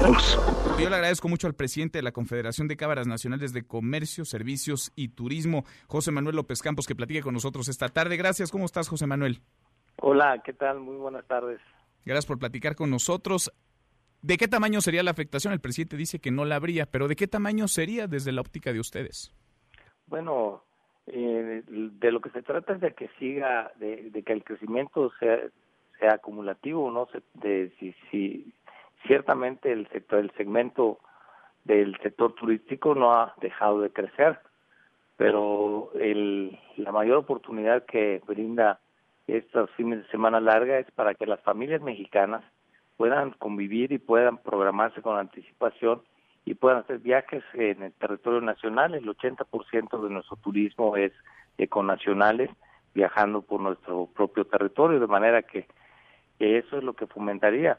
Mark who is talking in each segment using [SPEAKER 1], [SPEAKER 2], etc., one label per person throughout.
[SPEAKER 1] Yo le agradezco mucho al presidente de la Confederación de Cámaras Nacionales de Comercio, Servicios y Turismo, José Manuel López Campos, que platique con nosotros esta tarde. Gracias. ¿Cómo estás, José Manuel?
[SPEAKER 2] Hola, ¿qué tal? Muy buenas tardes.
[SPEAKER 1] Gracias por platicar con nosotros. ¿De qué tamaño sería la afectación? El presidente dice que no la habría, pero ¿de qué tamaño sería desde la óptica de ustedes?
[SPEAKER 2] Bueno, eh, de lo que se trata es de que siga, de, que el crecimiento sea, sea acumulativo, no de si, si ciertamente el sector, el segmento del sector turístico no ha dejado de crecer, pero el, la mayor oportunidad que brinda estos fines de semana larga es para que las familias mexicanas puedan convivir y puedan programarse con anticipación y puedan hacer viajes en el territorio nacional. El 80% de nuestro turismo es econacionales, viajando por nuestro propio territorio, de manera que eso es lo que fomentaría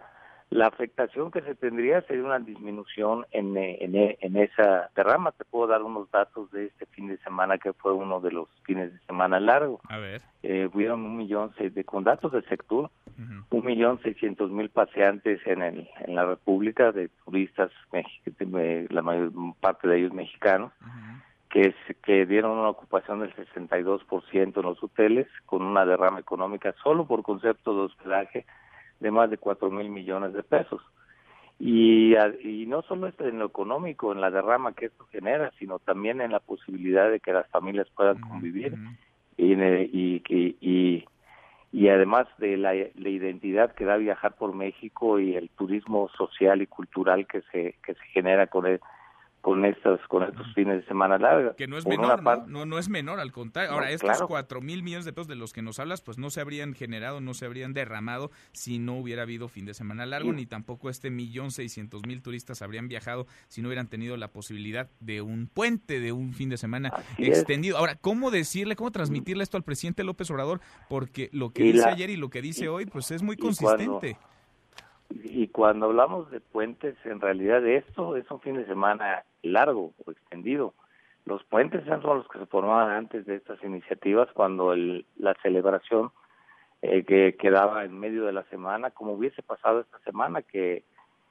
[SPEAKER 2] la afectación que se tendría sería una disminución en, en, en, esa derrama. Te puedo dar unos datos de este fin de semana que fue uno de los fines de semana largo.
[SPEAKER 1] A ver.
[SPEAKER 2] Eh, hubieron un millón, de, con datos del sector, un millón seiscientos mil paseantes en, el, en la República de turistas, la mayor parte de ellos mexicanos. que, que dieron una ocupación del 62% en los hoteles, con una derrama económica solo por concepto de hospedaje de más de cuatro mil millones de pesos. Y, y no solo en lo económico, en la derrama que esto genera, sino también en la posibilidad de que las familias puedan convivir y, y, y, y, además de la, la, identidad que da viajar por México y el turismo social y cultural que se, que se genera con él con estos con estos fines de semana larga.
[SPEAKER 1] Que no es menor, ¿no? ¿no? es menor, al contrario. Ahora, estos cuatro mil millones de pesos de los que nos hablas, pues no se habrían generado, no se habrían derramado si no hubiera habido fin de semana largo, ni tampoco este millón seiscientos mil turistas habrían viajado si no hubieran tenido la posibilidad de un puente, de un fin de semana extendido. Ahora, ¿cómo decirle, cómo transmitirle esto al presidente López Obrador? Porque lo que dice ayer y lo que dice hoy, pues es muy consistente
[SPEAKER 2] y cuando hablamos de puentes, en realidad esto es un fin de semana largo o extendido. Los puentes son los que se formaban antes de estas iniciativas, cuando el, la celebración eh, que quedaba en medio de la semana, como hubiese pasado esta semana, que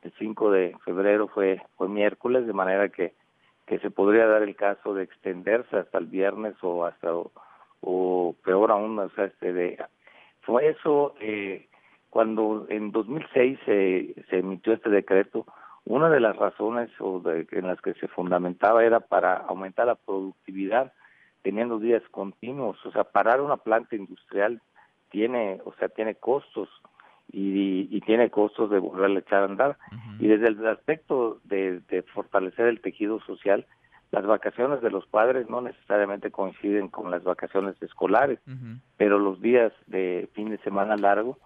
[SPEAKER 2] el 5 de febrero fue, fue miércoles, de manera que, que se podría dar el caso de extenderse hasta el viernes o hasta, o, peor aún, o sea, este de, fue eso, eh, cuando en 2006 se, se emitió este decreto, una de las razones o en las que se fundamentaba era para aumentar la productividad teniendo días continuos, o sea, parar una planta industrial tiene, o sea, tiene costos y, y tiene costos de volverle a echar a andar. Y desde el aspecto de, de fortalecer el tejido social, las vacaciones de los padres no necesariamente coinciden con las vacaciones escolares, pero los días de fin de semana largo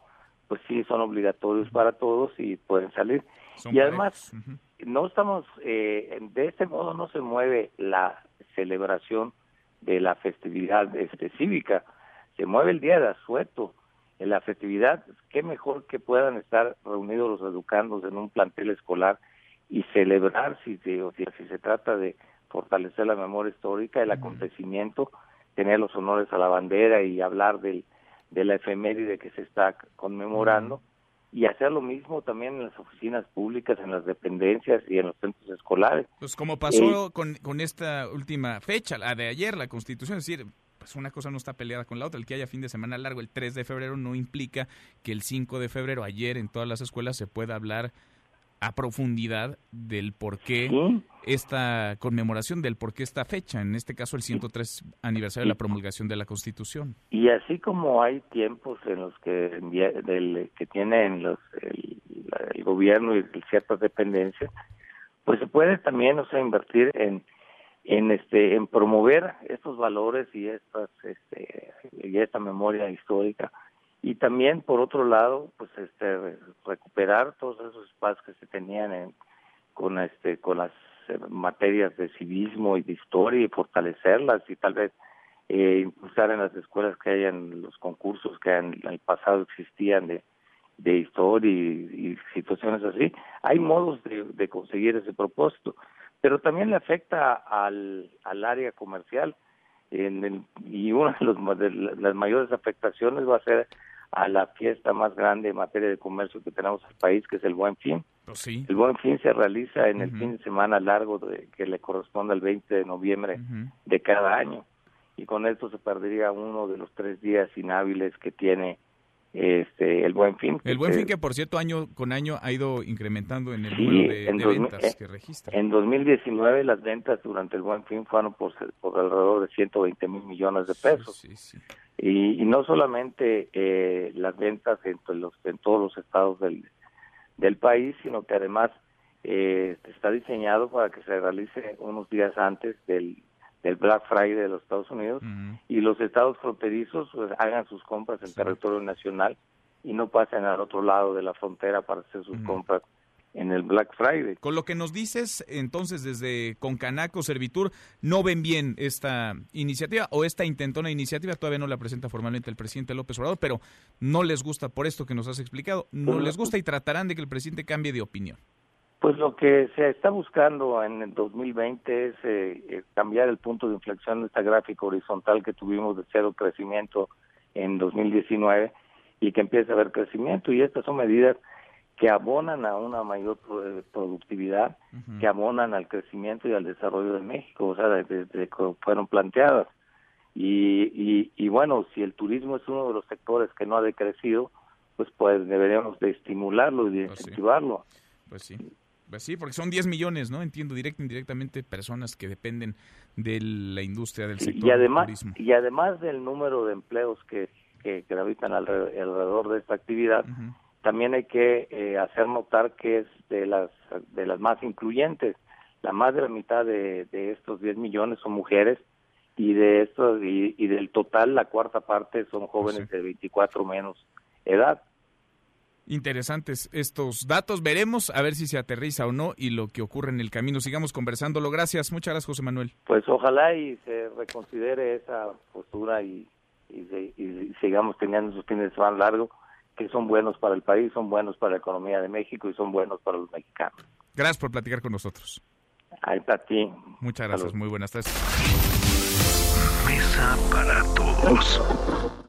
[SPEAKER 2] pues sí son obligatorios para todos y pueden salir. y además, no estamos, eh, de este modo no se mueve la celebración de la festividad este, cívica, se mueve el día de asueto. En la festividad, qué mejor que puedan estar reunidos los educandos en un plantel escolar y celebrar, si se, o si, si se trata de fortalecer la memoria histórica, el acontecimiento, tener los honores a la bandera y hablar del de la efeméride que se está conmemorando y hacer lo mismo también en las oficinas públicas, en las dependencias y en los centros escolares.
[SPEAKER 1] Pues como pasó eh, con, con esta última fecha, la de ayer, la Constitución, es decir, pues una cosa no está peleada con la otra. El que haya fin de semana largo el 3 de febrero no implica que el 5 de febrero, ayer en todas las escuelas, se pueda hablar a profundidad del por qué esta conmemoración, del por qué esta fecha, en este caso el 103 aniversario de la promulgación de la Constitución.
[SPEAKER 2] Y así como hay tiempos en los que, del, que tienen los, el, gobierno y ciertas dependencias, pues se puede también, o sea, invertir en en este en promover estos valores y estas este y esta memoria histórica y también por otro lado pues este recuperar todos esos espacios que se tenían en, con este con las eh, materias de civismo y de historia y fortalecerlas y tal vez eh, impulsar en las escuelas que hayan los concursos que en el pasado existían de, de historia y, situaciones así. Hay modos de, conseguir ese propósito, pero también le afecta al, al área comercial en el, y una de, los, de las mayores afectaciones va a ser a la fiesta más grande en materia de comercio que tenemos en el país, que es el Buen Fin.
[SPEAKER 1] Pues
[SPEAKER 2] el Buen Fin se realiza en el fin de semana largo de, que le corresponde al 20 de noviembre de cada año. Y con esto se perdería uno de los tres días inhábiles que tiene este el buen fin
[SPEAKER 1] el buen fin que por cierto año con año ha ido incrementando en el número de, ventas eh, que registra
[SPEAKER 2] en 2019 las ventas durante el buen fin fueron por, por alrededor de 120 mil millones de pesos. y, no solamente eh, las ventas entre los en todos los estados del del país sino que además eh, está diseñado para que se realice unos días antes del del Black Friday de los Estados Unidos y los estados fronterizos pues, hagan sus compras en territorio nacional y no pasen al otro lado de la frontera para hacer sus compras en el Black Friday.
[SPEAKER 1] Con lo que nos dices, entonces, desde Concanaco, Servitur, ¿no ven bien esta iniciativa o esta intentona iniciativa? Todavía no la presenta formalmente el presidente López Obrador, pero no les gusta por esto que nos has explicado, no pues les gusta y tratarán de que el presidente cambie de opinión.
[SPEAKER 2] Pues lo que se está buscando en el 2020 es eh, eh, cambiar el punto de inflexión de esta gráfica horizontal que tuvimos de cero crecimiento en 2019 y que empiece a haber crecimiento. Y estas son medidas que abonan a una mayor eh, productividad, que abonan al crecimiento y al desarrollo de México, o sea, desde que fueron planteadas. Y, y, bueno, si el turismo es uno de los sectores que no ha decrecido, pues pues deberíamos de estimularlo y de pues incentivarlo.
[SPEAKER 1] Pues sí. Pues sí, porque son 10 millones, ¿no? Entiendo, directo indirectamente, personas que dependen de la industria del sector
[SPEAKER 2] y además,
[SPEAKER 1] turismo.
[SPEAKER 2] Y además del número de empleos que, que gravitan alrededor, de esta actividad, también hay que eh, hacer notar que es de las, de las más incluyentes. La más de la mitad de, de estos 10 millones son mujeres y de estos y, y del total la cuarta parte son jóvenes de 24 menos edad
[SPEAKER 1] interesantes estos datos. Veremos a ver si se aterriza o no y lo que ocurre en el camino. Sigamos conversándolo. Gracias. Muchas gracias, José Manuel.
[SPEAKER 2] Pues ojalá y se reconsidere esa postura y, y, sigamos teniendo esos fines de semana largos que son buenos para el país, son buenos para la economía de México y son buenos para los mexicanos.
[SPEAKER 1] Gracias por platicar con nosotros.
[SPEAKER 2] Ahí está ti.
[SPEAKER 1] Muchas gracias. Muy buenas tardes.
[SPEAKER 3] Mesa para todos.